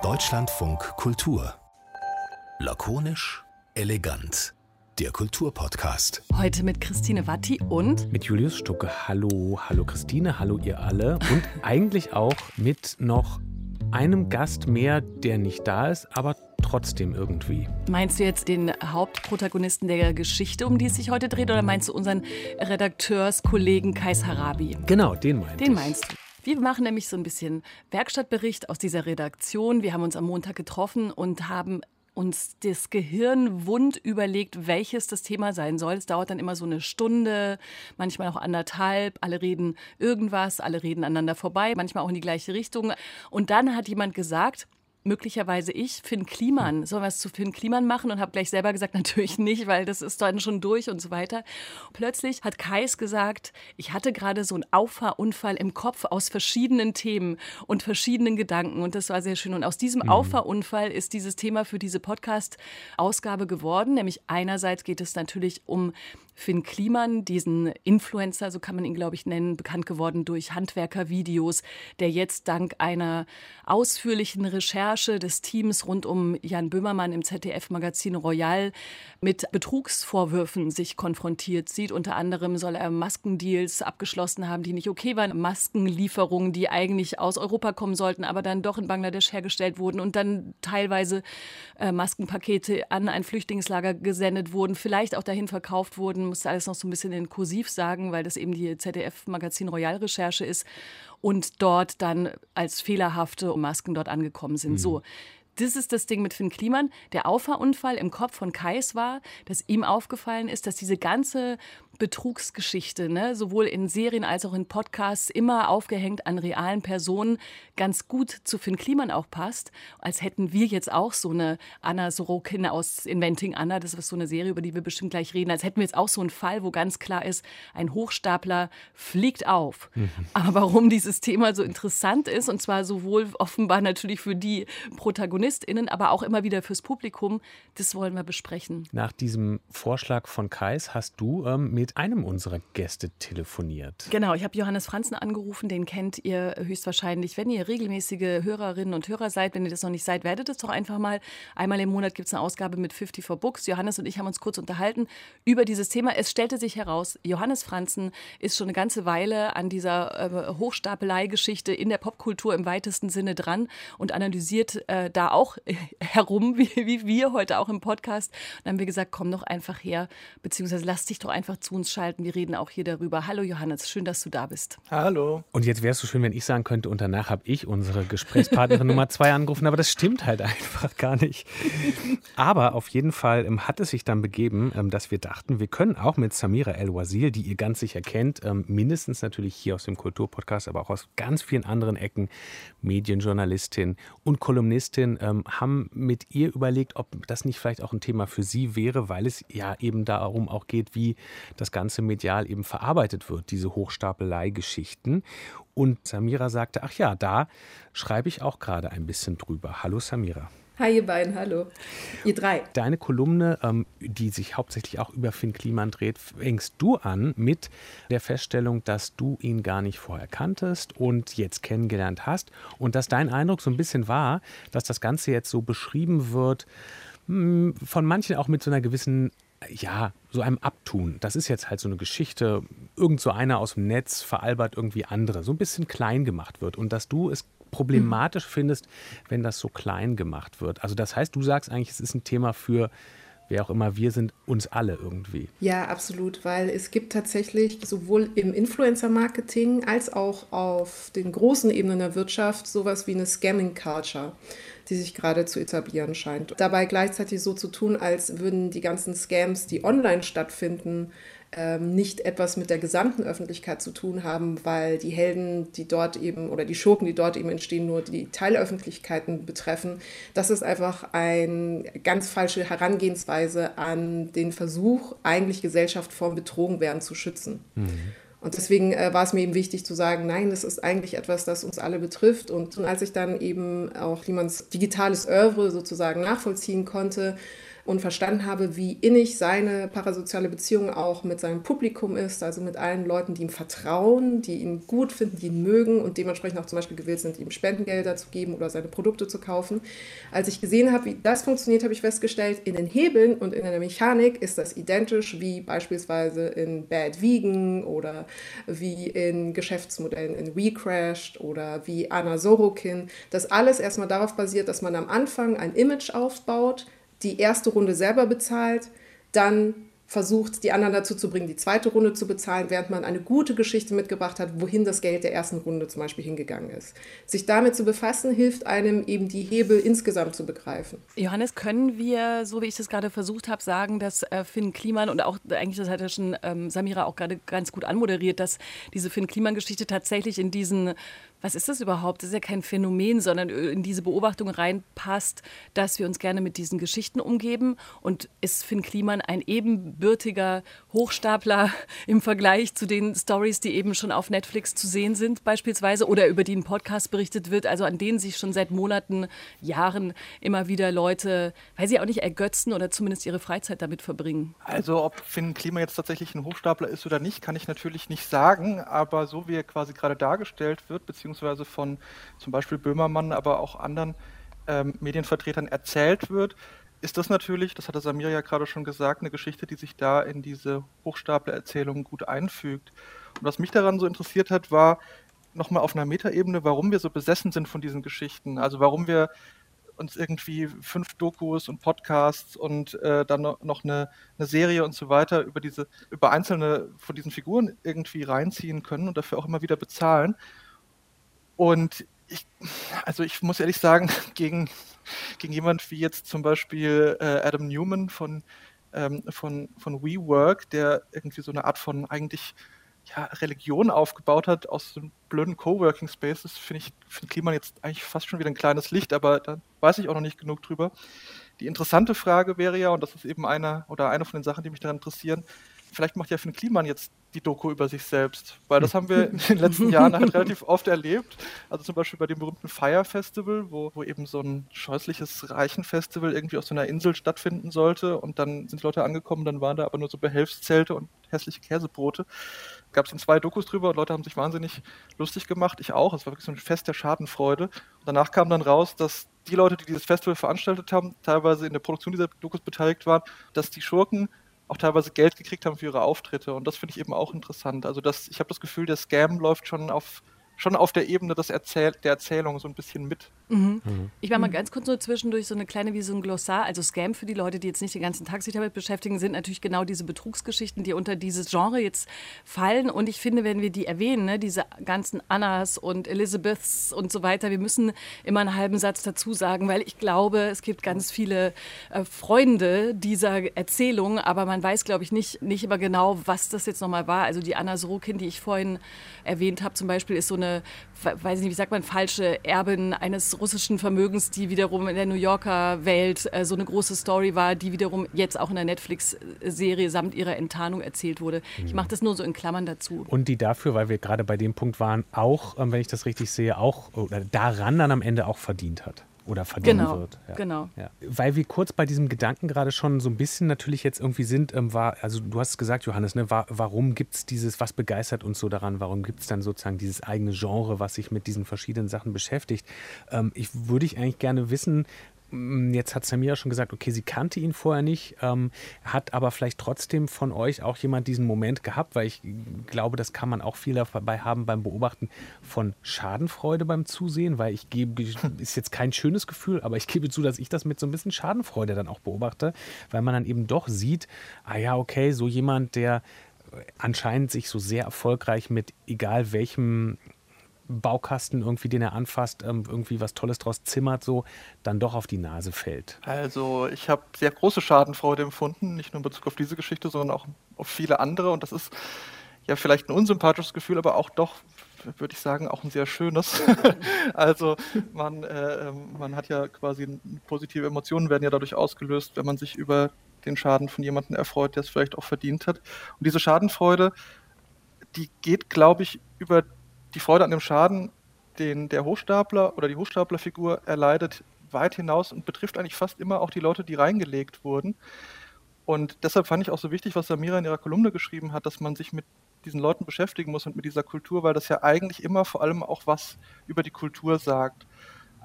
Deutschlandfunk Kultur. Lakonisch, elegant. Der Kulturpodcast. Heute mit Christine Watti und mit Julius Stucke. Hallo, hallo Christine, hallo ihr alle. Und eigentlich auch mit noch einem Gast mehr, der nicht da ist, aber trotzdem irgendwie. Meinst du jetzt den Hauptprotagonisten der Geschichte, um die es sich heute dreht, oder meinst du unseren Redakteurskollegen Kais Harabi? Genau, den meinst du. Den meinst du. Wir machen nämlich so ein bisschen Werkstattbericht aus dieser Redaktion. Wir haben uns am Montag getroffen und haben uns das Gehirn wund überlegt, welches das Thema sein soll. Es dauert dann immer so eine Stunde, manchmal auch anderthalb. Alle reden irgendwas, alle reden aneinander vorbei, manchmal auch in die gleiche Richtung. Und dann hat jemand gesagt, möglicherweise ich, Finn Kliman, sollen wir es zu Finn Kliman machen und habe gleich selber gesagt, natürlich nicht, weil das ist dann schon durch und so weiter. Plötzlich hat Kais gesagt, ich hatte gerade so einen Auffahrunfall im Kopf aus verschiedenen Themen und verschiedenen Gedanken und das war sehr schön. Und aus diesem mhm. Auffahrunfall ist dieses Thema für diese Podcast-Ausgabe geworden, nämlich einerseits geht es natürlich um Finn Kliman, diesen Influencer, so kann man ihn, glaube ich, nennen, bekannt geworden durch Handwerkervideos, der jetzt dank einer ausführlichen Recherche des Teams rund um Jan Böhmermann im ZDF-Magazin Royal mit Betrugsvorwürfen sich konfrontiert sieht. Unter anderem soll er Maskendeals abgeschlossen haben, die nicht okay waren. Maskenlieferungen, die eigentlich aus Europa kommen sollten, aber dann doch in Bangladesch hergestellt wurden und dann teilweise äh, Maskenpakete an ein Flüchtlingslager gesendet wurden, vielleicht auch dahin verkauft wurden musste alles noch so ein bisschen in Kursiv sagen, weil das eben die ZDF-Magazin Royal-Recherche ist und dort dann als fehlerhafte Masken dort angekommen sind. Mhm. So. Das ist das Ding mit Finn Kliman. Der Auffahrunfall im Kopf von Kais war, dass ihm aufgefallen ist, dass diese ganze Betrugsgeschichte, ne, sowohl in Serien als auch in Podcasts, immer aufgehängt an realen Personen, ganz gut zu Finn Kliman auch passt. Als hätten wir jetzt auch so eine Anna Sorokin aus Inventing Anna, das ist so eine Serie, über die wir bestimmt gleich reden, als hätten wir jetzt auch so einen Fall, wo ganz klar ist, ein Hochstapler fliegt auf. Mhm. Aber warum dieses Thema so interessant ist, und zwar sowohl offenbar natürlich für die ProtagonistInnen, aber auch immer wieder fürs Publikum, das wollen wir besprechen. Nach diesem Vorschlag von Kais hast du ähm, mit einem unserer Gäste telefoniert. Genau, ich habe Johannes Franzen angerufen, den kennt ihr höchstwahrscheinlich, wenn ihr regelmäßige Hörerinnen und Hörer seid. Wenn ihr das noch nicht seid, werdet es doch einfach mal. Einmal im Monat gibt es eine Ausgabe mit 50 for Books. Johannes und ich haben uns kurz unterhalten über dieses Thema. Es stellte sich heraus, Johannes Franzen ist schon eine ganze Weile an dieser äh, Hochstapelei-Geschichte in der Popkultur im weitesten Sinne dran und analysiert äh, da auch herum, wie, wie wir heute auch im Podcast. Und dann haben wir gesagt, komm doch einfach her, beziehungsweise lass dich doch einfach zu uns schalten. Wir reden auch hier darüber. Hallo Johannes, schön, dass du da bist. Hallo. Und jetzt wäre es so schön, wenn ich sagen könnte, und danach habe ich unsere Gesprächspartnerin Nummer zwei angerufen, aber das stimmt halt einfach gar nicht. Aber auf jeden Fall ähm, hat es sich dann begeben, ähm, dass wir dachten, wir können auch mit Samira El-Wazir, die ihr ganz sicher kennt, ähm, mindestens natürlich hier aus dem Kulturpodcast, aber auch aus ganz vielen anderen Ecken, Medienjournalistin und Kolumnistin, ähm, haben mit ihr überlegt, ob das nicht vielleicht auch ein Thema für sie wäre, weil es ja eben darum auch geht, wie das Ganze medial eben verarbeitet wird, diese Hochstapelei-Geschichten. Und Samira sagte, ach ja, da schreibe ich auch gerade ein bisschen drüber. Hallo Samira. Hi ihr beiden, hallo. Ihr drei. Deine Kolumne, ähm, die sich hauptsächlich auch über Finn Kliman dreht, fängst du an mit der Feststellung, dass du ihn gar nicht vorher kanntest und jetzt kennengelernt hast und dass dein Eindruck so ein bisschen war, dass das Ganze jetzt so beschrieben wird, hm, von manchen auch mit so einer gewissen ja, so einem Abtun. Das ist jetzt halt so eine Geschichte, irgend so einer aus dem Netz veralbert irgendwie andere, so ein bisschen klein gemacht wird. Und dass du es problematisch findest, wenn das so klein gemacht wird. Also das heißt, du sagst eigentlich, es ist ein Thema für wer auch immer wir sind, uns alle irgendwie. Ja, absolut, weil es gibt tatsächlich sowohl im Influencer-Marketing als auch auf den großen Ebenen der Wirtschaft sowas wie eine Scamming-Culture die sich gerade zu etablieren scheint. Dabei gleichzeitig so zu tun, als würden die ganzen Scams, die online stattfinden, ähm, nicht etwas mit der gesamten Öffentlichkeit zu tun haben, weil die Helden, die dort eben oder die Schurken, die dort eben entstehen, nur die Teilöffentlichkeiten betreffen. Das ist einfach eine ganz falsche Herangehensweise an den Versuch, eigentlich Gesellschaft vor Betrogenwerden zu schützen. Mhm. Und deswegen äh, war es mir eben wichtig zu sagen, nein, das ist eigentlich etwas, das uns alle betrifft. Und als ich dann eben auch Niemands digitales Oeuvre sozusagen nachvollziehen konnte, und verstanden habe, wie innig seine parasoziale Beziehung auch mit seinem Publikum ist, also mit allen Leuten, die ihm vertrauen, die ihn gut finden, die ihn mögen und dementsprechend auch zum Beispiel gewillt sind, ihm Spendengelder zu geben oder seine Produkte zu kaufen. Als ich gesehen habe, wie das funktioniert, habe ich festgestellt, in den Hebeln und in der Mechanik ist das identisch wie beispielsweise in Bad Vegan oder wie in Geschäftsmodellen in WeCrashed oder wie Anna Sorokin. Das alles erstmal darauf basiert, dass man am Anfang ein Image aufbaut, die erste Runde selber bezahlt, dann versucht, die anderen dazu zu bringen, die zweite Runde zu bezahlen, während man eine gute Geschichte mitgebracht hat, wohin das Geld der ersten Runde zum Beispiel hingegangen ist. Sich damit zu befassen, hilft einem eben die Hebel insgesamt zu begreifen. Johannes, können wir, so wie ich das gerade versucht habe, sagen, dass äh, Finn Kliman und auch eigentlich, das hat ja schon ähm, Samira auch gerade ganz gut anmoderiert, dass diese Finn Kliman-Geschichte tatsächlich in diesen was ist das überhaupt? Das ist ja kein Phänomen, sondern in diese Beobachtung reinpasst, dass wir uns gerne mit diesen Geschichten umgeben. Und ist Finn Kliman ein ebenbürtiger Hochstapler im Vergleich zu den Stories, die eben schon auf Netflix zu sehen sind, beispielsweise, oder über die ein Podcast berichtet wird, also an denen sich schon seit Monaten, Jahren immer wieder Leute, weil sie auch nicht ergötzen oder zumindest ihre Freizeit damit verbringen? Also, ob Finn Kliman jetzt tatsächlich ein Hochstapler ist oder nicht, kann ich natürlich nicht sagen. Aber so wie er quasi gerade dargestellt wird, beziehungsweise beziehungsweise von zum Beispiel Böhmermann, aber auch anderen ähm, Medienvertretern erzählt wird, ist das natürlich, das hatte Samir ja gerade schon gesagt, eine Geschichte, die sich da in diese Hochstapler-Erzählung gut einfügt. Und was mich daran so interessiert hat, war nochmal auf einer Metaebene, warum wir so besessen sind von diesen Geschichten. Also warum wir uns irgendwie fünf Dokus und Podcasts und äh, dann noch eine, eine, Serie und so weiter über diese, über einzelne von diesen Figuren irgendwie reinziehen können und dafür auch immer wieder bezahlen. Und ich, also ich muss ehrlich sagen, gegen, gegen jemand wie jetzt zum Beispiel äh, Adam Newman von, ähm, von, von WeWork, der irgendwie so eine Art von eigentlich ja, Religion aufgebaut hat aus so blöden Coworking Spaces, finde ich, finde Kliman jetzt eigentlich fast schon wieder ein kleines Licht, aber da weiß ich auch noch nicht genug drüber. Die interessante Frage wäre ja, und das ist eben einer oder eine von den Sachen, die mich daran interessieren, vielleicht macht ja Finn Kliman jetzt die Doku über sich selbst, weil das haben wir in den letzten Jahren halt relativ oft erlebt. Also zum Beispiel bei dem berühmten Fire Festival, wo, wo eben so ein scheußliches Reichenfestival irgendwie auf so einer Insel stattfinden sollte und dann sind Leute angekommen, dann waren da aber nur so Behelfszelte und hässliche Käsebrote. Gab es dann zwei Dokus drüber und Leute haben sich wahnsinnig lustig gemacht, ich auch. Es war wirklich so ein Fest der Schadenfreude. Und danach kam dann raus, dass die Leute, die dieses Festival veranstaltet haben, teilweise in der Produktion dieser Dokus beteiligt waren, dass die Schurken auch teilweise Geld gekriegt haben für ihre Auftritte. Und das finde ich eben auch interessant. Also das, ich habe das Gefühl, der Scam läuft schon auf schon auf der Ebene des Erzähl der Erzählung so ein bisschen mit. Mhm. Mhm. Ich war mal ganz kurz nur zwischendurch so eine kleine wie so ein Glossar. Also Scam für die Leute, die jetzt nicht den ganzen Tag sich damit beschäftigen, sind natürlich genau diese Betrugsgeschichten, die unter dieses Genre jetzt fallen. Und ich finde, wenn wir die erwähnen, ne, diese ganzen Annas und Elizabeths und so weiter, wir müssen immer einen halben Satz dazu sagen, weil ich glaube, es gibt ganz viele äh, Freunde dieser Erzählung, aber man weiß, glaube ich, nicht, nicht immer genau, was das jetzt nochmal war. Also die Anna Sorokin, die ich vorhin erwähnt habe, zum Beispiel, ist so eine weiß ich nicht, wie sagt man, falsche Erbin eines russischen Vermögens, die wiederum in der New Yorker Welt äh, so eine große Story war, die wiederum jetzt auch in der Netflix-Serie samt ihrer Enttarnung erzählt wurde. Mhm. Ich mache das nur so in Klammern dazu. Und die dafür, weil wir gerade bei dem Punkt waren, auch, ähm, wenn ich das richtig sehe, auch oder daran dann am Ende auch verdient hat oder verdienen genau, wird. Ja. Genau. Ja. Weil wir kurz bei diesem Gedanken gerade schon so ein bisschen natürlich jetzt irgendwie sind, ähm, war, also du hast es gesagt, Johannes, ne, war, warum gibt es dieses, was begeistert uns so daran, warum gibt es dann sozusagen dieses eigene Genre, was sich mit diesen verschiedenen Sachen beschäftigt? Ähm, ich würde ich eigentlich gerne wissen, jetzt hat Samira schon gesagt, okay, sie kannte ihn vorher nicht, ähm, hat aber vielleicht trotzdem von euch auch jemand diesen Moment gehabt, weil ich glaube, das kann man auch viel dabei haben beim Beobachten von Schadenfreude beim Zusehen, weil ich gebe, ist jetzt kein schönes Gefühl, aber ich gebe zu, dass ich das mit so ein bisschen Schadenfreude dann auch beobachte, weil man dann eben doch sieht, ah ja, okay, so jemand, der anscheinend sich so sehr erfolgreich mit egal welchem Baukasten irgendwie, den er anfasst, ähm, irgendwie was Tolles draus zimmert, so, dann doch auf die Nase fällt. Also ich habe sehr große Schadenfreude empfunden, nicht nur in Bezug auf diese Geschichte, sondern auch auf viele andere. Und das ist ja vielleicht ein unsympathisches Gefühl, aber auch doch, würde ich sagen, auch ein sehr schönes. also man, äh, ähm, man hat ja quasi positive Emotionen werden ja dadurch ausgelöst, wenn man sich über den Schaden von jemandem erfreut, der es vielleicht auch verdient hat. Und diese Schadenfreude, die geht, glaube ich, über die Freude an dem Schaden, den der Hochstapler oder die Hochstaplerfigur erleidet, weit hinaus und betrifft eigentlich fast immer auch die Leute, die reingelegt wurden. Und deshalb fand ich auch so wichtig, was Samira in ihrer Kolumne geschrieben hat, dass man sich mit diesen Leuten beschäftigen muss und mit dieser Kultur, weil das ja eigentlich immer vor allem auch was über die Kultur sagt.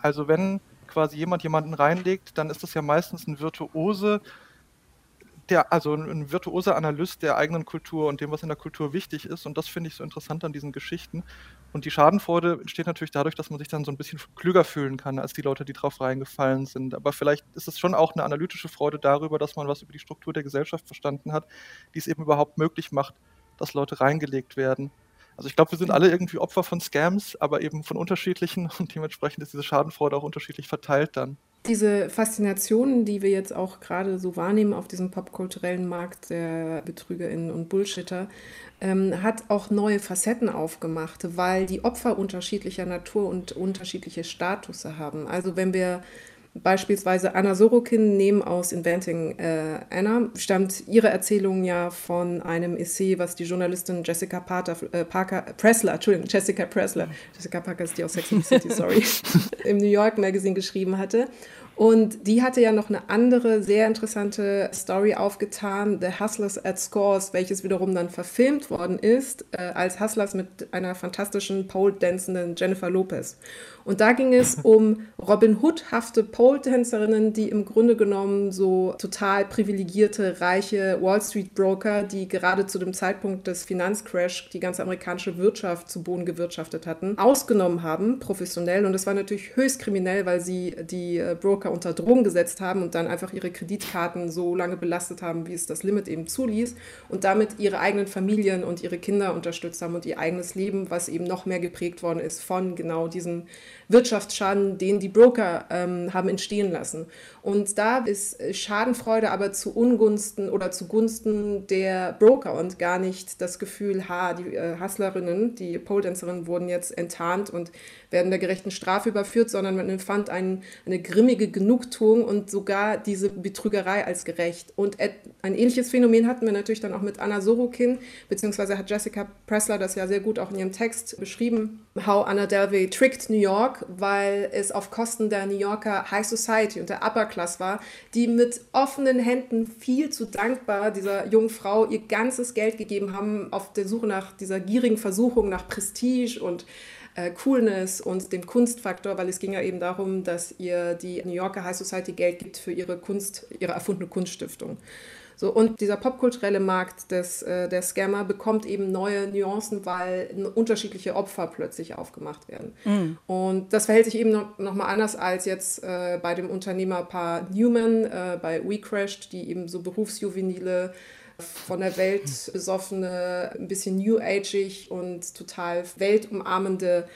Also wenn quasi jemand jemanden reinlegt, dann ist das ja meistens ein Virtuose, der, also ein virtuoser Analyst der eigenen Kultur und dem, was in der Kultur wichtig ist. Und das finde ich so interessant an diesen Geschichten. Und die Schadenfreude entsteht natürlich dadurch, dass man sich dann so ein bisschen klüger fühlen kann als die Leute, die drauf reingefallen sind. Aber vielleicht ist es schon auch eine analytische Freude darüber, dass man was über die Struktur der Gesellschaft verstanden hat, die es eben überhaupt möglich macht, dass Leute reingelegt werden. Also ich glaube, wir sind alle irgendwie Opfer von Scams, aber eben von unterschiedlichen und dementsprechend ist diese Schadenfreude auch unterschiedlich verteilt dann. Diese Faszinationen, die wir jetzt auch gerade so wahrnehmen auf diesem popkulturellen Markt der BetrügerInnen und Bullshitter, ähm, hat auch neue Facetten aufgemacht, weil die Opfer unterschiedlicher Natur und unterschiedliche Statusse haben. Also wenn wir Beispielsweise Anna Sorokin nehmen aus Inventing äh, Anna, stammt ihre Erzählung ja von einem Essay, was die Journalistin Jessica Parker, äh, Parker Pressler, Entschuldigung, Jessica Pressler, Jessica Parker ist die aus Sex and the City, sorry, im New York Magazine geschrieben hatte. Und die hatte ja noch eine andere, sehr interessante Story aufgetan, The Hustlers at Scores, welches wiederum dann verfilmt worden ist, äh, als Hustlers mit einer fantastischen pole-dancenden Jennifer Lopez. Und da ging es um Robin Hood-hafte Pole-Tänzerinnen, die im Grunde genommen so total privilegierte, reiche Wall Street-Broker, die gerade zu dem Zeitpunkt des Finanzcrash die ganze amerikanische Wirtschaft zu Boden gewirtschaftet hatten, ausgenommen haben, professionell. Und das war natürlich höchst kriminell, weil sie die äh, Broker unter Drogen gesetzt haben und dann einfach ihre Kreditkarten so lange belastet haben, wie es das Limit eben zuließ und damit ihre eigenen Familien und ihre Kinder unterstützt haben und ihr eigenes Leben, was eben noch mehr geprägt worden ist von genau diesen Wirtschaftsschaden, den die Broker ähm, haben entstehen lassen. Und da ist Schadenfreude aber zu Ungunsten oder zugunsten der Broker und gar nicht das Gefühl, ha, die äh, Hustlerinnen, die Pole-Dancerinnen wurden jetzt enttarnt und werden der gerechten Strafe überführt, sondern man empfand ein, eine grimmige Genugtuung und sogar diese Betrügerei als gerecht. Und ein ähnliches Phänomen hatten wir natürlich dann auch mit Anna Sorokin, beziehungsweise hat Jessica Pressler das ja sehr gut auch in ihrem Text beschrieben, How Anna Delvey Tricked New York, weil es auf Kosten der New Yorker High Society und der Upper Class war, die mit offenen Händen viel zu dankbar dieser jungen Frau ihr ganzes Geld gegeben haben auf der Suche nach dieser gierigen Versuchung nach Prestige und äh, Coolness und dem Kunstfaktor, weil es ging ja eben darum, dass ihr die New Yorker High Society Geld gibt für ihre Kunst, ihre erfundene Kunststiftung. So, und dieser popkulturelle Markt des, äh, der Scammer bekommt eben neue Nuancen, weil unterschiedliche Opfer plötzlich aufgemacht werden. Mhm. Und das verhält sich eben noch, noch mal anders als jetzt äh, bei dem Unternehmerpaar Newman, äh, bei WeCrashed, die eben so berufsjuvenile von der Welt besoffene, ein bisschen new ageig und total weltumarmende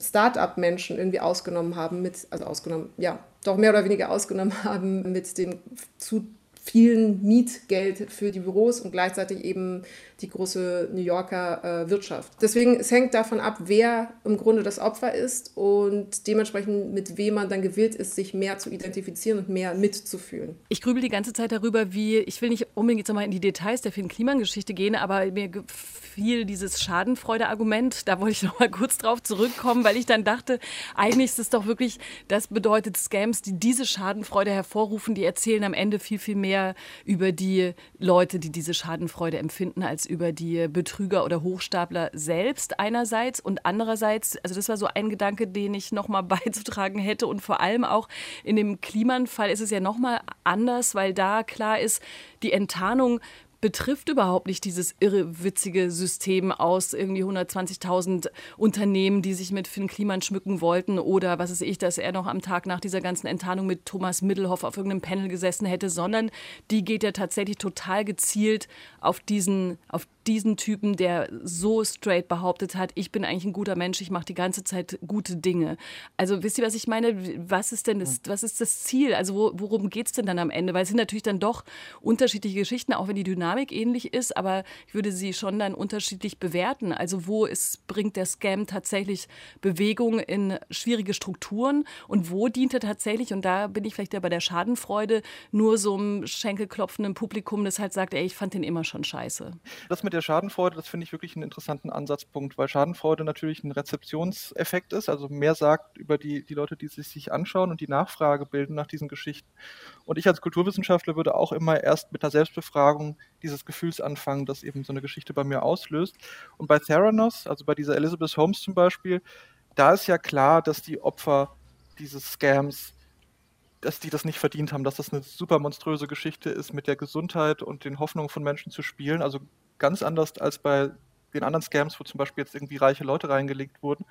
Start-up-Menschen irgendwie ausgenommen haben mit, also ausgenommen, ja, doch mehr oder weniger ausgenommen haben mit dem zu vielen Mietgeld für die Büros und gleichzeitig eben die große New Yorker äh, Wirtschaft. Deswegen, es hängt davon ab, wer im Grunde das Opfer ist und dementsprechend mit wem man dann gewillt ist, sich mehr zu identifizieren und mehr mitzufühlen. Ich grübel die ganze Zeit darüber, wie, ich will nicht unbedingt jetzt nochmal in die Details der vielen Klimageschichte gehen, aber mir gefiel dieses Schadenfreude-Argument, da wollte ich nochmal kurz drauf zurückkommen, weil ich dann dachte, eigentlich ist es doch wirklich, das bedeutet Scams, die diese Schadenfreude hervorrufen, die erzählen am Ende viel, viel mehr über die Leute, die diese Schadenfreude empfinden, als über die Betrüger oder Hochstapler selbst einerseits und andererseits, also das war so ein Gedanke, den ich nochmal beizutragen hätte. Und vor allem auch in dem Kliman-Fall ist es ja nochmal anders, weil da klar ist, die Enttarnung betrifft überhaupt nicht dieses irrewitzige System aus irgendwie 120.000 Unternehmen, die sich mit Finn Kliman schmücken wollten oder was weiß ich, dass er noch am Tag nach dieser ganzen Enttarnung mit Thomas Middelhoff auf irgendeinem Panel gesessen hätte, sondern die geht ja tatsächlich total gezielt auf diesen, auf diesen Typen, der so straight behauptet hat, ich bin eigentlich ein guter Mensch, ich mache die ganze Zeit gute Dinge. Also wisst ihr, was ich meine? Was ist denn das, was ist das Ziel? Also wo, worum geht es denn dann am Ende? Weil es sind natürlich dann doch unterschiedliche Geschichten, auch wenn die Dynamik ähnlich ist, aber ich würde sie schon dann unterschiedlich bewerten. Also wo ist, bringt der Scam tatsächlich Bewegung in schwierige Strukturen und wo dient er tatsächlich, und da bin ich vielleicht ja bei der Schadenfreude, nur so einem schenkelklopfenden Publikum, das halt sagt, ey, ich fand den immer schon scheiße. Das mit der Schadenfreude, das finde ich wirklich einen interessanten Ansatzpunkt, weil Schadenfreude natürlich ein Rezeptionseffekt ist, also mehr sagt über die, die Leute, die sich, sich anschauen und die Nachfrage bilden nach diesen Geschichten. Und ich als Kulturwissenschaftler würde auch immer erst mit einer Selbstbefragung dieses Gefühls anfangen, das eben so eine Geschichte bei mir auslöst. Und bei Theranos, also bei dieser Elizabeth Holmes zum Beispiel, da ist ja klar, dass die Opfer dieses Scams dass die das nicht verdient haben, dass das eine super monströse Geschichte ist, mit der Gesundheit und den Hoffnungen von Menschen zu spielen. Also ganz anders als bei den anderen Scams, wo zum Beispiel jetzt irgendwie reiche Leute reingelegt wurden,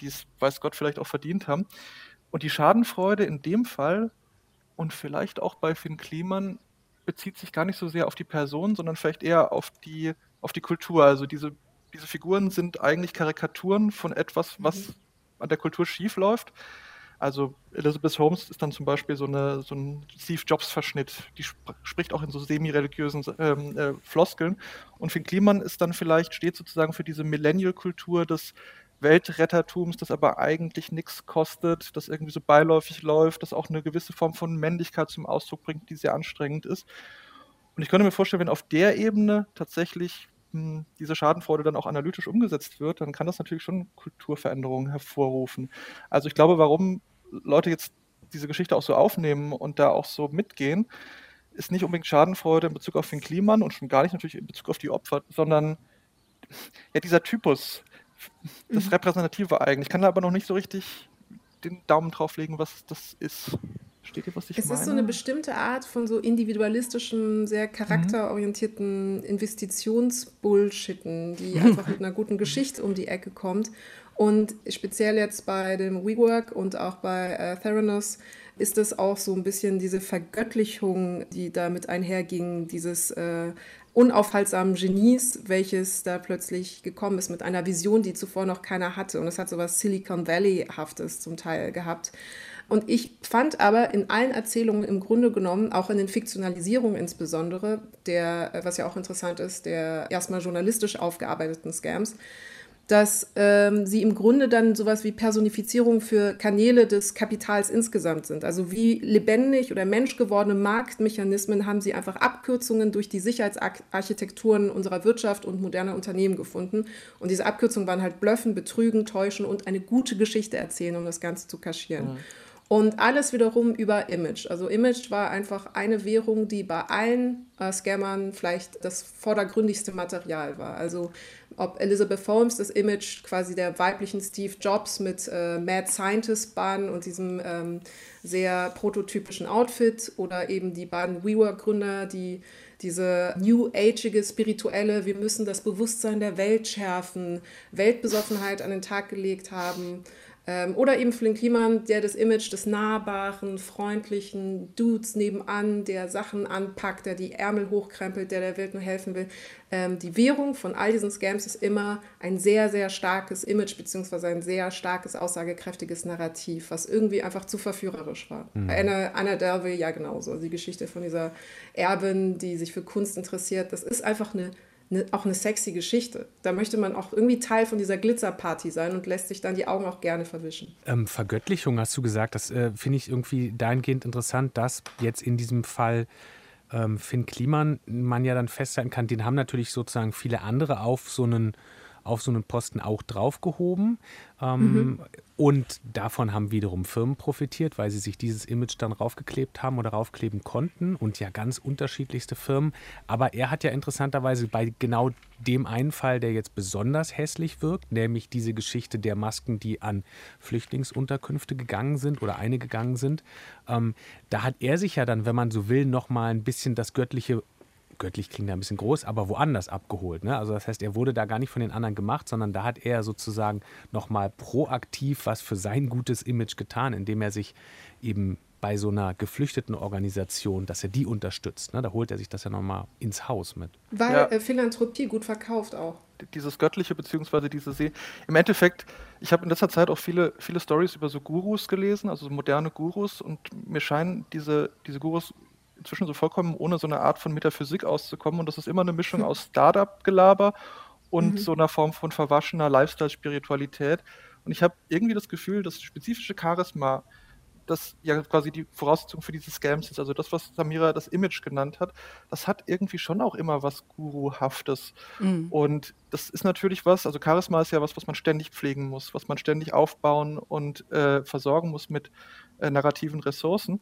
die es, weiß Gott, vielleicht auch verdient haben. Und die Schadenfreude in dem Fall und vielleicht auch bei Finn Kliman bezieht sich gar nicht so sehr auf die Person, sondern vielleicht eher auf die, auf die Kultur. Also diese, diese Figuren sind eigentlich Karikaturen von etwas, was mhm. an der Kultur schief läuft. Also Elizabeth Holmes ist dann zum Beispiel so, eine, so ein Steve Jobs-Verschnitt. Die sp spricht auch in so semi-religiösen ähm, äh, Floskeln. Und Finn Kliman ist dann vielleicht, steht sozusagen für diese Millennial-Kultur des Weltrettertums, das aber eigentlich nichts kostet, das irgendwie so beiläufig läuft, das auch eine gewisse Form von Männlichkeit zum Ausdruck bringt, die sehr anstrengend ist. Und ich könnte mir vorstellen, wenn auf der Ebene tatsächlich hm, diese Schadenfreude dann auch analytisch umgesetzt wird, dann kann das natürlich schon Kulturveränderungen hervorrufen. Also ich glaube, warum Leute jetzt diese Geschichte auch so aufnehmen und da auch so mitgehen, ist nicht unbedingt Schadenfreude in Bezug auf den Kliman und schon gar nicht natürlich in Bezug auf die Opfer, sondern ja dieser Typus, das mhm. Repräsentative eigentlich. Ich kann da aber noch nicht so richtig den Daumen drauflegen, was das ist. Versteht ihr, was ich es meine? Es ist so eine bestimmte Art von so individualistischen, sehr mhm. charakterorientierten Investitionsbullshitten, die einfach mit einer guten Geschichte um die Ecke kommt. Und speziell jetzt bei dem WeWork und auch bei äh, Theranos ist es auch so ein bisschen diese Vergöttlichung, die damit einherging, dieses äh, unaufhaltsamen Genies, welches da plötzlich gekommen ist mit einer Vision, die zuvor noch keiner hatte. Und es hat so was Silicon Valley-haftes zum Teil gehabt. Und ich fand aber in allen Erzählungen im Grunde genommen, auch in den Fiktionalisierungen insbesondere, der, was ja auch interessant ist, der erstmal journalistisch aufgearbeiteten Scams, dass ähm, sie im Grunde dann sowas wie Personifizierung für Kanäle des Kapitals insgesamt sind. Also wie lebendig oder menschgewordene Marktmechanismen haben sie einfach Abkürzungen durch die Sicherheitsarchitekturen unserer Wirtschaft und moderner Unternehmen gefunden. Und diese Abkürzungen waren halt Blöffen, Betrügen, Täuschen und eine gute Geschichte erzählen, um das Ganze zu kaschieren. Mhm. Und alles wiederum über Image. Also Image war einfach eine Währung, die bei allen äh, Scammern vielleicht das vordergründigste Material war. Also ob Elizabeth Holmes das Image quasi der weiblichen Steve Jobs mit äh, Mad Scientist Bahn und diesem ähm, sehr prototypischen Outfit oder eben die beiden WeWork-Gründer, die diese New Ageige spirituelle, wir müssen das Bewusstsein der Welt schärfen, Weltbesoffenheit an den Tag gelegt haben. Ähm, oder eben Flynn Kliman, der das Image des nahbaren, freundlichen Dudes nebenan, der Sachen anpackt, der die Ärmel hochkrempelt, der der Welt nur helfen will. Ähm, die Währung von all diesen Scams ist immer ein sehr, sehr starkes Image beziehungsweise ein sehr starkes, aussagekräftiges Narrativ, was irgendwie einfach zu verführerisch war. Mhm. Anna, Anna Delvey ja genauso. Die Geschichte von dieser Erbin, die sich für Kunst interessiert, das ist einfach eine eine, auch eine sexy Geschichte. Da möchte man auch irgendwie Teil von dieser Glitzerparty sein und lässt sich dann die Augen auch gerne verwischen. Ähm, Vergöttlichung hast du gesagt, das äh, finde ich irgendwie dahingehend interessant, dass jetzt in diesem Fall ähm, Finn Kliman man ja dann festhalten kann, den haben natürlich sozusagen viele andere auf so einen auf so einen Posten auch draufgehoben. Ähm, mhm. Und davon haben wiederum Firmen profitiert, weil sie sich dieses Image dann raufgeklebt haben oder raufkleben konnten und ja ganz unterschiedlichste Firmen. Aber er hat ja interessanterweise bei genau dem einen Fall, der jetzt besonders hässlich wirkt, nämlich diese Geschichte der Masken, die an Flüchtlingsunterkünfte gegangen sind oder eine gegangen sind, ähm, da hat er sich ja dann, wenn man so will, nochmal ein bisschen das göttliche göttlich klingt ja ein bisschen groß, aber woanders abgeholt. Ne? Also das heißt, er wurde da gar nicht von den anderen gemacht, sondern da hat er sozusagen nochmal proaktiv was für sein gutes Image getan, indem er sich eben bei so einer geflüchteten Organisation, dass er die unterstützt. Ne? Da holt er sich das ja nochmal ins Haus mit. Weil ja. äh, Philanthropie gut verkauft auch. Dieses Göttliche, beziehungsweise diese See. Im Endeffekt, ich habe in letzter Zeit auch viele, viele Stories über so Gurus gelesen, also so moderne Gurus, und mir scheinen diese, diese Gurus inzwischen so vollkommen ohne so eine Art von Metaphysik auszukommen. Und das ist immer eine Mischung aus Startup-Gelaber und mhm. so einer Form von verwaschener Lifestyle-Spiritualität. Und ich habe irgendwie das Gefühl, das spezifische Charisma das ja quasi die Voraussetzung für diese Scams ist. Also das, was Samira das Image genannt hat, das hat irgendwie schon auch immer was Guruhaftes. Mhm. Und das ist natürlich was, also Charisma ist ja was, was man ständig pflegen muss, was man ständig aufbauen und äh, versorgen muss mit äh, narrativen Ressourcen.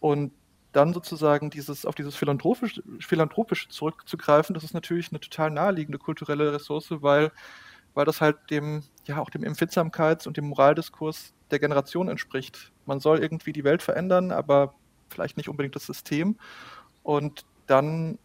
Und dann sozusagen dieses, auf dieses philanthropische, philanthropische zurückzugreifen, das ist natürlich eine total naheliegende kulturelle Ressource, weil, weil das halt dem, ja, auch dem Empfindsamkeits- und dem Moraldiskurs der Generation entspricht. Man soll irgendwie die Welt verändern, aber vielleicht nicht unbedingt das System. Und dann,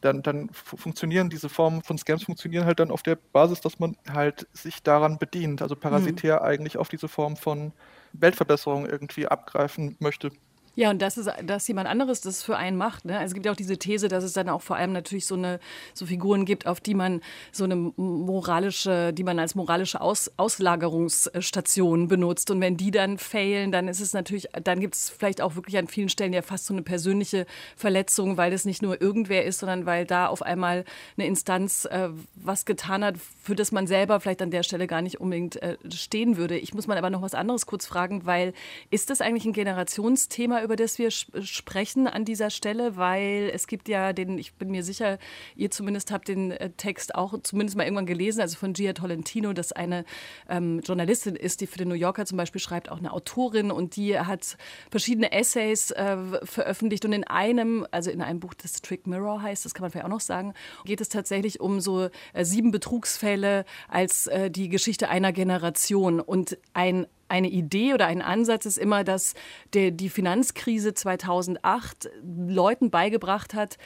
dann, dann funktionieren diese Formen von Scams funktionieren halt dann auf der Basis, dass man halt sich daran bedient, also parasitär mhm. eigentlich auf diese Form von Weltverbesserung irgendwie abgreifen möchte. Ja, und dass, es, dass jemand anderes das für einen macht. Ne? Also es gibt ja auch diese These, dass es dann auch vor allem natürlich so eine so Figuren gibt, auf die man so eine moralische, die man als moralische Aus, Auslagerungsstation benutzt. Und wenn die dann failen, dann ist es natürlich, dann gibt es vielleicht auch wirklich an vielen Stellen ja fast so eine persönliche Verletzung, weil das nicht nur irgendwer ist, sondern weil da auf einmal eine Instanz äh, was getan hat, für das man selber vielleicht an der Stelle gar nicht unbedingt äh, stehen würde. Ich muss mal aber noch was anderes kurz fragen, weil ist das eigentlich ein Generationsthema? Über das wir sprechen an dieser Stelle, weil es gibt ja den, ich bin mir sicher, ihr zumindest habt den äh, Text auch zumindest mal irgendwann gelesen, also von Gia Tolentino, das eine ähm, Journalistin ist, die für den New Yorker zum Beispiel schreibt, auch eine Autorin. Und die hat verschiedene Essays äh, veröffentlicht. Und in einem, also in einem Buch, das Trick Mirror heißt, das kann man vielleicht auch noch sagen, geht es tatsächlich um so äh, sieben Betrugsfälle als äh, die Geschichte einer Generation. Und ein eine Idee oder ein Ansatz ist immer, dass der, die Finanzkrise 2008 Leuten beigebracht hat,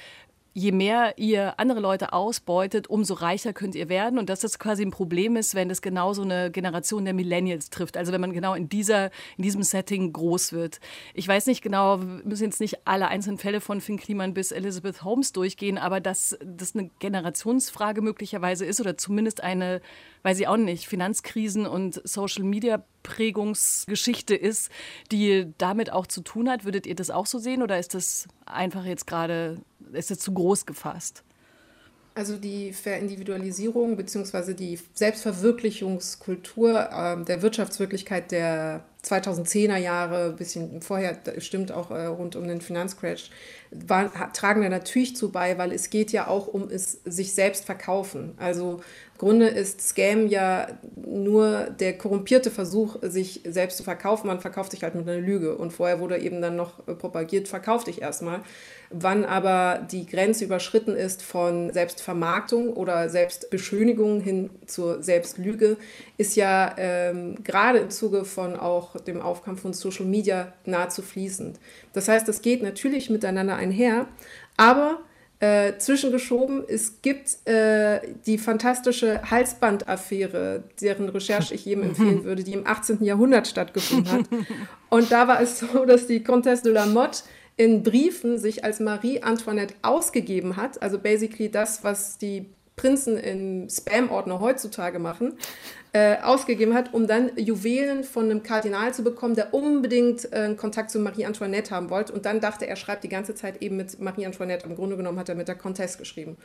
je mehr ihr andere Leute ausbeutet, umso reicher könnt ihr werden. Und dass das quasi ein Problem ist, wenn das genau so eine Generation der Millennials trifft. Also wenn man genau in, dieser, in diesem Setting groß wird. Ich weiß nicht genau, wir müssen jetzt nicht alle einzelnen Fälle von Finn Kliman bis Elizabeth Holmes durchgehen, aber dass das eine Generationsfrage möglicherweise ist oder zumindest eine, weiß ich auch nicht, Finanzkrisen und Social Media Prägungsgeschichte ist, die damit auch zu tun hat. Würdet ihr das auch so sehen oder ist das einfach jetzt gerade, ist das zu groß gefasst? Also die Verindividualisierung bzw. die Selbstverwirklichungskultur äh, der Wirtschaftswirklichkeit der 2010er Jahre, ein bisschen vorher, stimmt auch äh, rund um den Finanzcrash, war, tragen da natürlich zu bei, weil es geht ja auch um es sich selbst verkaufen. Also Grunde ist Scam ja nur der korrumpierte Versuch, sich selbst zu verkaufen. Man verkauft sich halt mit einer Lüge. Und vorher wurde eben dann noch äh, propagiert, verkauf dich erstmal. Wann aber die Grenze überschritten ist von Selbstvermarktung oder Selbstbeschönigung hin zur Selbstlüge, ist ja ähm, gerade im Zuge von auch dem Aufkommen von Social Media nahezu fließend. Das heißt, das geht natürlich miteinander einher, aber äh, zwischengeschoben. Es gibt äh, die fantastische Halsbandaffäre, deren Recherche ich jedem empfehlen würde, die im 18. Jahrhundert stattgefunden hat. Und da war es so, dass die Comtesse de la Motte in Briefen sich als Marie Antoinette ausgegeben hat, also basically das, was die Prinzen im Spam-Ordner heutzutage machen, äh, ausgegeben hat, um dann Juwelen von einem Kardinal zu bekommen, der unbedingt äh, Kontakt zu Marie Antoinette haben wollte. Und dann dachte er, schreibt die ganze Zeit eben mit Marie Antoinette. Im Grunde genommen hat er mit der Comtesse geschrieben.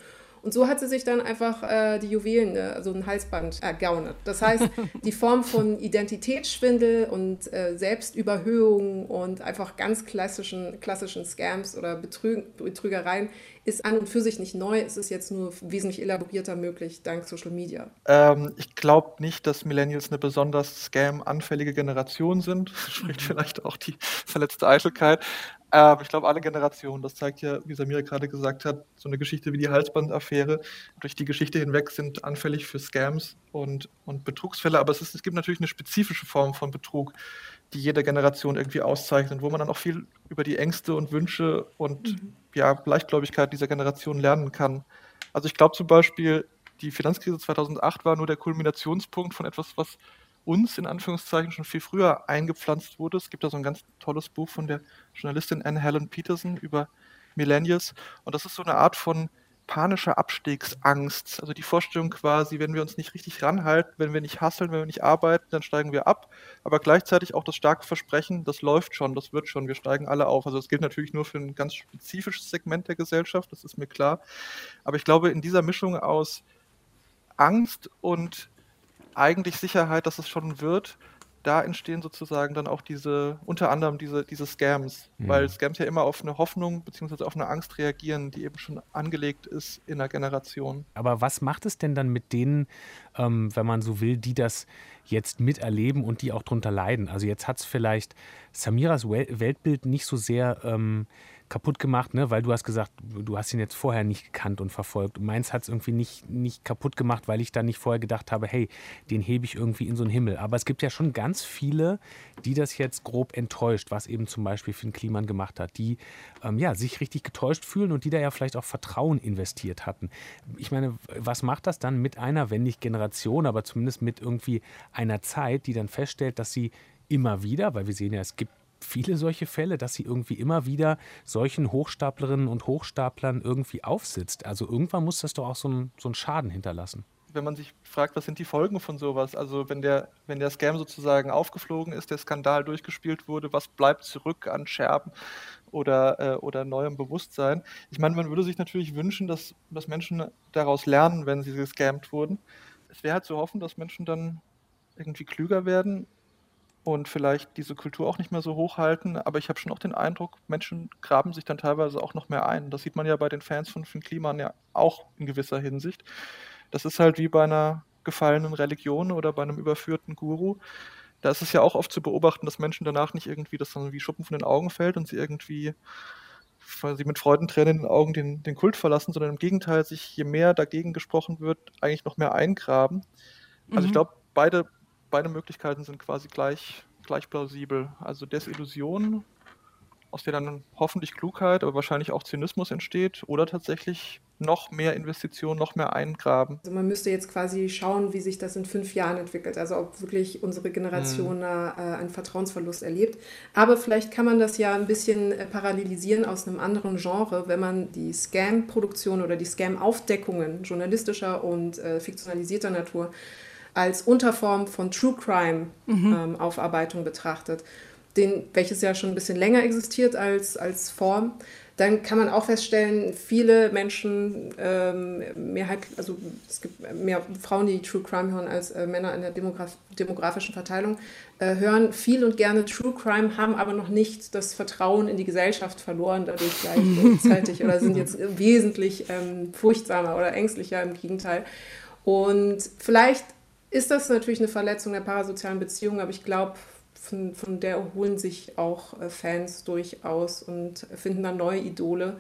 Und so hat sie sich dann einfach äh, die Juwelen, also ein Halsband, ergaunert. Das heißt, die Form von Identitätsschwindel und äh, Selbstüberhöhung und einfach ganz klassischen, klassischen Scams oder Betrüg Betrügereien ist an und für sich nicht neu. Es ist jetzt nur wesentlich elaborierter möglich dank Social Media. Ähm, ich glaube nicht, dass Millennials eine besonders scam-anfällige Generation sind. Das spricht mhm. vielleicht auch die verletzte Eitelkeit. Ähm, ich glaube, alle Generationen, das zeigt ja, wie Samira gerade gesagt hat, so eine Geschichte wie die Halsbandaffäre, durch die Geschichte hinweg sind anfällig für Scams und, und Betrugsfälle. Aber es, ist, es gibt natürlich eine spezifische Form von Betrug, die jede Generation irgendwie auszeichnet, wo man dann auch viel über die Ängste und Wünsche und mhm. ja, Leichtgläubigkeit dieser Generation lernen kann. Also ich glaube zum Beispiel, die Finanzkrise 2008 war nur der Kulminationspunkt von etwas, was uns in Anführungszeichen schon viel früher eingepflanzt wurde. Es gibt da so ein ganz tolles Buch von der Journalistin Anne Helen Peterson über Millennials. Und das ist so eine Art von panischer Abstiegsangst. Also die Vorstellung quasi, wenn wir uns nicht richtig ranhalten, wenn wir nicht hasseln, wenn wir nicht arbeiten, dann steigen wir ab. Aber gleichzeitig auch das starke Versprechen, das läuft schon, das wird schon, wir steigen alle auf. Also das gilt natürlich nur für ein ganz spezifisches Segment der Gesellschaft, das ist mir klar. Aber ich glaube, in dieser Mischung aus Angst und eigentlich Sicherheit, dass es schon wird, da entstehen sozusagen dann auch diese, unter anderem diese, diese Scams, mhm. weil Scams ja immer auf eine Hoffnung bzw. auf eine Angst reagieren, die eben schon angelegt ist in der Generation. Aber was macht es denn dann mit denen, ähm, wenn man so will, die das jetzt miterleben und die auch drunter leiden? Also jetzt hat es vielleicht Samiras Weltbild nicht so sehr ähm, kaputt gemacht, ne? weil du hast gesagt, du hast ihn jetzt vorher nicht gekannt und verfolgt. Und meins hat es irgendwie nicht, nicht kaputt gemacht, weil ich da nicht vorher gedacht habe, hey, den hebe ich irgendwie in so einen Himmel. Aber es gibt ja schon ganz viele, die das jetzt grob enttäuscht, was eben zum Beispiel Finn Kliman gemacht hat, die ähm, ja, sich richtig getäuscht fühlen und die da ja vielleicht auch Vertrauen investiert hatten. Ich meine, was macht das dann mit einer, wenn nicht Generation, aber zumindest mit irgendwie einer Zeit, die dann feststellt, dass sie immer wieder, weil wir sehen ja, es gibt viele solche Fälle, dass sie irgendwie immer wieder solchen Hochstaplerinnen und Hochstaplern irgendwie aufsitzt. Also irgendwann muss das doch auch so einen so Schaden hinterlassen. Wenn man sich fragt, was sind die Folgen von sowas? Also wenn der, wenn der Scam sozusagen aufgeflogen ist, der Skandal durchgespielt wurde, was bleibt zurück an Scherben oder, äh, oder neuem Bewusstsein? Ich meine, man würde sich natürlich wünschen, dass, dass Menschen daraus lernen, wenn sie gescammt wurden. Es wäre halt zu hoffen, dass Menschen dann irgendwie klüger werden und vielleicht diese Kultur auch nicht mehr so hochhalten. Aber ich habe schon auch den Eindruck, Menschen graben sich dann teilweise auch noch mehr ein. Das sieht man ja bei den Fans von Finn Kliman ja auch in gewisser Hinsicht. Das ist halt wie bei einer gefallenen Religion oder bei einem überführten Guru. Da ist es ja auch oft zu beobachten, dass Menschen danach nicht irgendwie das dann wie Schuppen von den Augen fällt und sie irgendwie weil sie mit Freudentränen in den Augen den, den Kult verlassen, sondern im Gegenteil sich, je mehr dagegen gesprochen wird, eigentlich noch mehr eingraben. Also mhm. ich glaube, beide beide Möglichkeiten sind quasi gleich, gleich plausibel. Also Desillusion, aus der dann hoffentlich Klugheit, aber wahrscheinlich auch Zynismus entsteht oder tatsächlich noch mehr Investitionen, noch mehr eingraben. Also man müsste jetzt quasi schauen, wie sich das in fünf Jahren entwickelt, also ob wirklich unsere Generation hm. äh, einen Vertrauensverlust erlebt. Aber vielleicht kann man das ja ein bisschen äh, parallelisieren aus einem anderen Genre, wenn man die Scam-Produktion oder die Scam-Aufdeckungen journalistischer und äh, fiktionalisierter Natur als Unterform von True Crime mhm. ähm, Aufarbeitung betrachtet, den, welches ja schon ein bisschen länger existiert als, als Form, dann kann man auch feststellen, viele Menschen, ähm, Mehrheit, also es gibt mehr Frauen, die True Crime hören, als äh, Männer in der Demograf demografischen Verteilung, äh, hören viel und gerne True Crime, haben aber noch nicht das Vertrauen in die Gesellschaft verloren, dadurch gleichzeitig oder sind jetzt wesentlich ähm, furchtsamer oder ängstlicher im Gegenteil. Und vielleicht ist das natürlich eine Verletzung der parasozialen Beziehung, aber ich glaube, von, von der erholen sich auch äh, Fans durchaus und finden dann neue Idole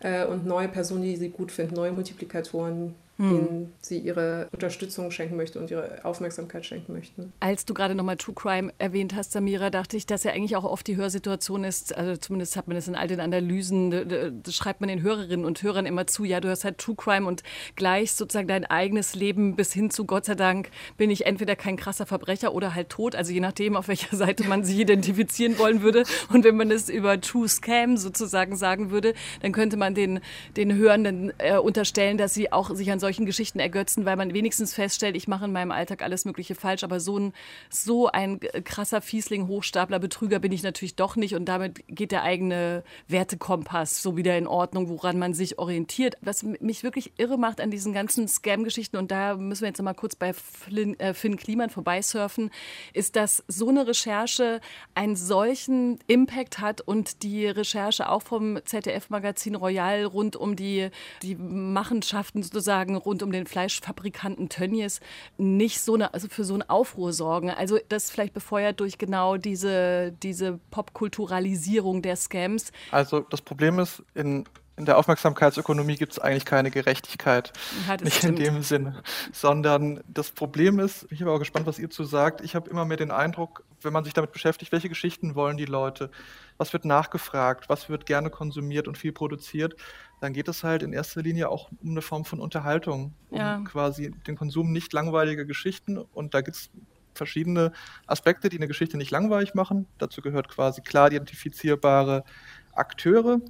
äh, und neue Personen, die sie gut finden, neue Multiplikatoren. Denen sie ihre Unterstützung schenken möchte und ihre Aufmerksamkeit schenken möchten. Als du gerade nochmal True Crime erwähnt hast, Samira, dachte ich, dass ja eigentlich auch oft die Hörsituation ist, also zumindest hat man das in all den Analysen, das schreibt man den Hörerinnen und Hörern immer zu, ja, du hast halt True Crime und gleich sozusagen dein eigenes Leben bis hin zu Gott sei Dank bin ich entweder kein krasser Verbrecher oder halt tot, also je nachdem, auf welcher Seite man sich identifizieren wollen würde. Und wenn man es über True Scam sozusagen sagen würde, dann könnte man den, den Hörenden äh, unterstellen, dass sie auch sich an solche solchen Geschichten ergötzen, weil man wenigstens feststellt, ich mache in meinem Alltag alles Mögliche falsch, aber so ein, so ein krasser Fiesling, Hochstapler, Betrüger bin ich natürlich doch nicht und damit geht der eigene Wertekompass so wieder in Ordnung, woran man sich orientiert. Was mich wirklich irre macht an diesen ganzen Scam-Geschichten und da müssen wir jetzt noch mal kurz bei Flynn, äh, Finn Kliman vorbeisurfen, ist, dass so eine Recherche einen solchen Impact hat und die Recherche auch vom ZDF-Magazin Royal rund um die, die Machenschaften sozusagen rund um den Fleischfabrikanten Tönnies nicht so eine, also für so einen Aufruhr sorgen. Also das vielleicht befeuert durch genau diese, diese Popkulturalisierung der Scams. Also das Problem ist, in in der Aufmerksamkeitsökonomie gibt es eigentlich keine Gerechtigkeit. Ja, Nicht stimmt. in dem Sinne. Sondern das Problem ist, ich bin aber gespannt, was ihr zu sagt. Ich habe immer mehr den Eindruck, wenn man sich damit beschäftigt, welche Geschichten wollen die Leute, was wird nachgefragt, was wird gerne konsumiert und viel produziert, dann geht es halt in erster Linie auch um eine Form von Unterhaltung, um ja. quasi den Konsum nicht langweiliger Geschichten. Und da gibt es verschiedene Aspekte, die eine Geschichte nicht langweilig machen. Dazu gehört quasi klar identifizierbare Akteure,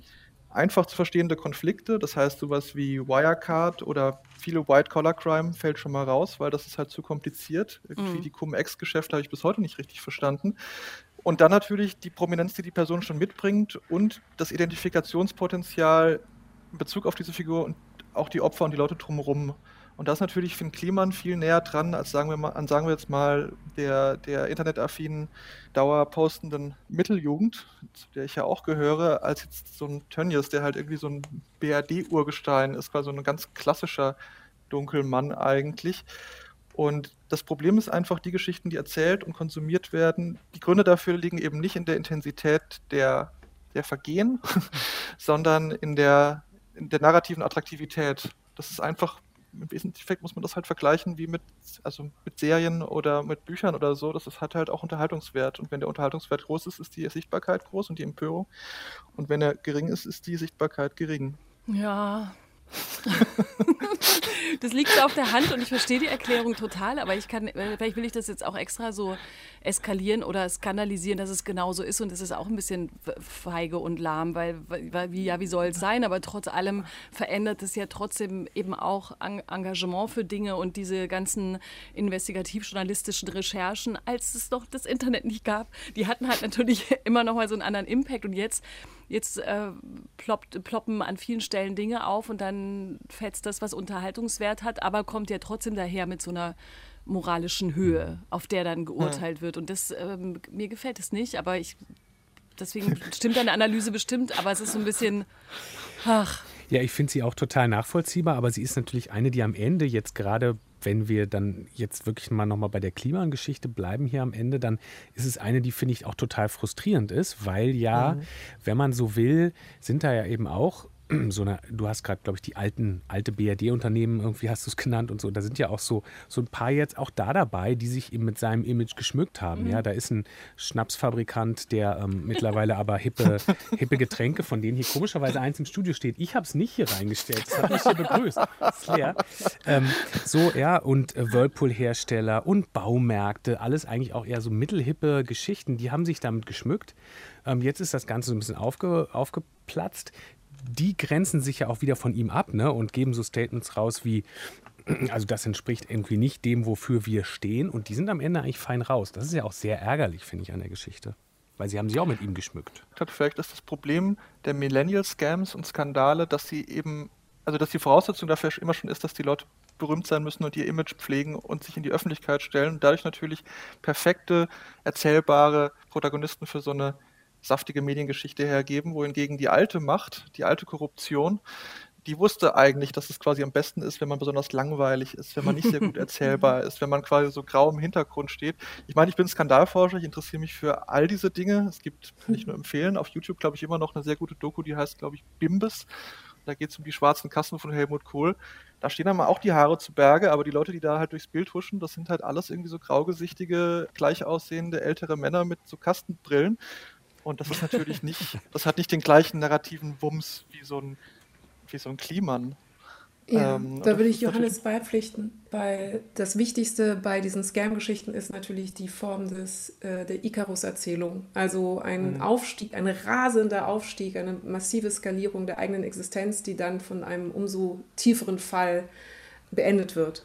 einfach zu verstehende Konflikte, das heißt sowas wie Wirecard oder viele White-Collar-Crime fällt schon mal raus, weil das ist halt zu kompliziert. Irgendwie mhm. die Cum-Ex-Geschäfte habe ich bis heute nicht richtig verstanden. Und dann natürlich die Prominenz, die die Person schon mitbringt und das Identifikationspotenzial in Bezug auf diese Figur und auch die Opfer und die Leute drumherum. Und das ist natürlich Finn Kliman viel näher dran, als sagen wir mal, an sagen wir jetzt mal der, der internetaffinen, dauerpostenden Mitteljugend, zu der ich ja auch gehöre, als jetzt so ein Tönnies, der halt irgendwie so ein BRD-Urgestein ist, quasi so ein ganz klassischer Dunkelmann eigentlich. Und das Problem ist einfach, die Geschichten, die erzählt und konsumiert werden, die Gründe dafür liegen eben nicht in der Intensität der, der Vergehen, sondern in der, in der narrativen Attraktivität. Das ist einfach im Wesentlichen muss man das halt vergleichen wie mit, also mit Serien oder mit Büchern oder so. Das ist, hat halt auch Unterhaltungswert. Und wenn der Unterhaltungswert groß ist, ist die Sichtbarkeit groß und die Empörung. Und wenn er gering ist, ist die Sichtbarkeit gering. Ja, das liegt so auf der Hand und ich verstehe die Erklärung total, aber ich kann, äh, vielleicht will ich das jetzt auch extra so eskalieren oder skandalisieren, dass es genau so ist und es ist auch ein bisschen feige und lahm, weil, weil wie, ja, wie soll es sein, aber trotz allem verändert es ja trotzdem eben auch Engagement für Dinge und diese ganzen investigativ-journalistischen Recherchen, als es noch das Internet nicht gab, die hatten halt natürlich immer noch mal so einen anderen Impact und jetzt jetzt äh, ploppt, ploppen an vielen Stellen Dinge auf und dann fetzt das, was Unterhaltungswert hat, aber kommt ja trotzdem daher mit so einer moralischen Höhe, auf der dann geurteilt ja. wird. Und das, ähm, mir gefällt es nicht, aber ich, deswegen stimmt deine Analyse bestimmt, aber es ist so ein bisschen, ach. Ja, ich finde sie auch total nachvollziehbar, aber sie ist natürlich eine, die am Ende jetzt gerade wenn wir dann jetzt wirklich mal nochmal bei der Klimageschichte bleiben hier am Ende, dann ist es eine, die finde ich auch total frustrierend ist, weil ja, mhm. wenn man so will, sind da ja eben auch so eine, du hast gerade, glaube ich, die alten, alte BRD-Unternehmen, irgendwie hast du es genannt und so. Da sind ja auch so, so ein paar jetzt auch da dabei, die sich eben mit seinem Image geschmückt haben. Mhm. Ja, da ist ein Schnapsfabrikant, der ähm, mittlerweile aber hippe, hippe Getränke, von denen hier komischerweise eins im Studio steht. Ich habe es nicht hier reingestellt. Das hat mich hier begrüßt. Das ist leer. Ähm, so, ja, und äh, Whirlpool-Hersteller und Baumärkte, alles eigentlich auch eher so mittelhippe Geschichten, die haben sich damit geschmückt. Ähm, jetzt ist das Ganze so ein bisschen aufge, aufgeplatzt die grenzen sich ja auch wieder von ihm ab ne, und geben so Statements raus wie, also das entspricht irgendwie nicht dem, wofür wir stehen. Und die sind am Ende eigentlich fein raus. Das ist ja auch sehr ärgerlich, finde ich, an der Geschichte. Weil sie haben sich auch mit ihm geschmückt. Vielleicht ist das Problem der Millennial-Scams und Skandale, dass sie eben, also dass die Voraussetzung dafür immer schon ist, dass die Leute berühmt sein müssen und ihr Image pflegen und sich in die Öffentlichkeit stellen und dadurch natürlich perfekte, erzählbare Protagonisten für so eine saftige Mediengeschichte hergeben, wohingegen die alte Macht, die alte Korruption, die wusste eigentlich, dass es quasi am besten ist, wenn man besonders langweilig ist, wenn man nicht sehr gut erzählbar ist, wenn man quasi so grau im Hintergrund steht. Ich meine, ich bin Skandalforscher, ich interessiere mich für all diese Dinge. Es gibt, kann ich nur empfehlen, auf YouTube, glaube ich, immer noch eine sehr gute Doku, die heißt, glaube ich, Bimbis. Da geht es um die schwarzen Kassen von Helmut Kohl. Da stehen dann auch die Haare zu Berge, aber die Leute, die da halt durchs Bild huschen, das sind halt alles irgendwie so graugesichtige, gleich aussehende ältere Männer mit so Kastenbrillen. Und das ist natürlich nicht, das hat nicht den gleichen narrativen Wumms wie so ein, wie so ein Kliman. Ja, ähm, da würde ich Johannes beipflichten, weil das Wichtigste bei diesen Scam-Geschichten ist natürlich die Form des, äh, der Icarus-Erzählung. Also ein mhm. Aufstieg, ein rasender Aufstieg, eine massive Skalierung der eigenen Existenz, die dann von einem umso tieferen Fall beendet wird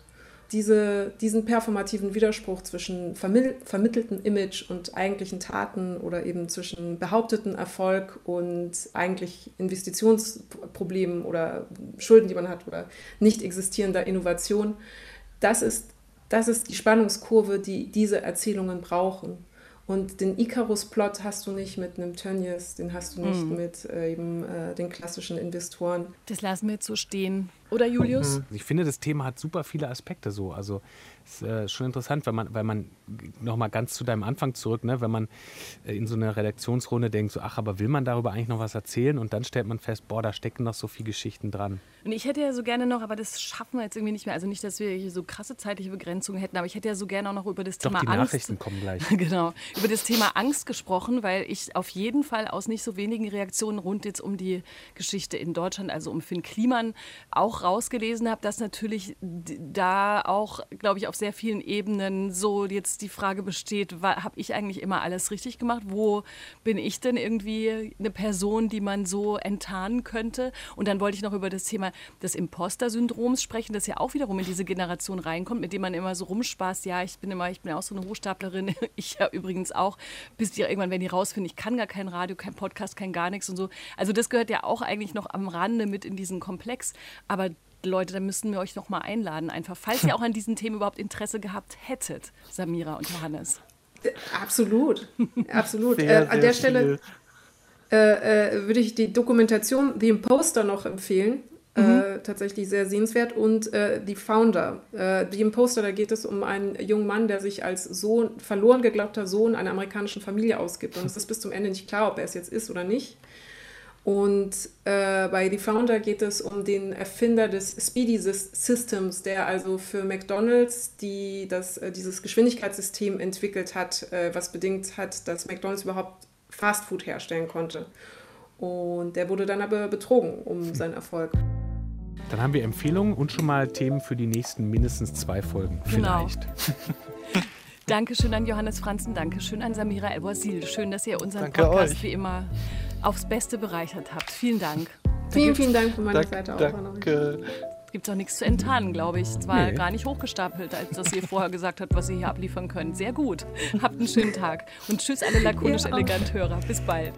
diese, diesen performativen Widerspruch zwischen vermitteltem Image und eigentlichen Taten oder eben zwischen behaupteten Erfolg und eigentlich Investitionsproblemen oder Schulden, die man hat oder nicht existierender Innovation, das ist, das ist die Spannungskurve, die diese Erzählungen brauchen. Und den Icarus-Plot hast du nicht mit einem Tönnies, den hast du nicht mhm. mit äh, eben äh, den klassischen Investoren. Das lassen wir jetzt so stehen. Oder Julius? Mhm. Ich finde, das Thema hat super viele Aspekte so. Also ist äh, schon interessant, weil man, weil man nochmal ganz zu deinem Anfang zurück, ne, wenn man äh, in so einer Redaktionsrunde denkt, so, ach, aber will man darüber eigentlich noch was erzählen? Und dann stellt man fest, boah, da stecken noch so viele Geschichten dran. Und ich hätte ja so gerne noch, aber das schaffen wir jetzt irgendwie nicht mehr. Also nicht, dass wir hier so krasse zeitliche Begrenzungen hätten, aber ich hätte ja so gerne auch noch über das Doch, Thema die Angst. Nachrichten kommen gleich. genau. Über das Thema Angst gesprochen, weil ich auf jeden Fall aus nicht so wenigen Reaktionen rund jetzt um die Geschichte in Deutschland, also um Finn Kliman, auch rausgelesen habe, dass natürlich da auch, glaube ich, auf sehr vielen Ebenen so jetzt die Frage besteht, habe ich eigentlich immer alles richtig gemacht? Wo bin ich denn irgendwie eine Person, die man so enttarnen könnte? Und dann wollte ich noch über das Thema des Imposter-Syndroms sprechen, das ja auch wiederum in diese Generation reinkommt, mit dem man immer so rumspaßt, ja, ich bin immer, ich bin auch so eine Hochstaplerin, ich ja übrigens auch, bis die irgendwann, wenn die rausfinden, ich kann gar kein Radio, kein Podcast, kein gar nichts und so. Also das gehört ja auch eigentlich noch am Rande mit in diesen Komplex. Aber Leute, da müssten wir euch noch mal einladen, einfach, falls ihr auch an diesen Themen überhaupt Interesse gehabt hättet, Samira und Johannes. Äh, absolut, absolut. Sehr, äh, an der Stelle äh, äh, würde ich die Dokumentation The Imposter noch empfehlen. Äh, mhm. Äh, tatsächlich sehr sehenswert. Und äh, die Founder, äh, die Imposter, da geht es um einen jungen Mann, der sich als Sohn, verloren geglaubter Sohn einer amerikanischen Familie ausgibt. Und es ist bis zum Ende nicht klar, ob er es jetzt ist oder nicht. Und äh, bei The Founder geht es um den Erfinder des Speedy Systems, der also für McDonald's die, das, äh, dieses Geschwindigkeitssystem entwickelt hat, äh, was bedingt hat, dass McDonald's überhaupt Fastfood herstellen konnte. Und der wurde dann aber betrogen um seinen Erfolg. Dann haben wir Empfehlungen und schon mal Themen für die nächsten mindestens zwei Folgen. Genau. Vielleicht. Dankeschön an Johannes Franzen, Dankeschön an Samira El-Wazil. Schön, dass ihr unseren Danke Podcast euch. wie immer aufs Beste bereichert habt. Vielen Dank. Vielen, vielen Dank von meiner Dank, Seite auch. Danke. Gibt es auch nichts zu enttarnen, glaube ich. Es war nee. gar nicht hochgestapelt, als dass ihr vorher gesagt habt, was ihr hier abliefern könnt. Sehr gut. Habt einen schönen Tag. Und tschüss alle lakonisch ja. elegant Hörer. Bis bald.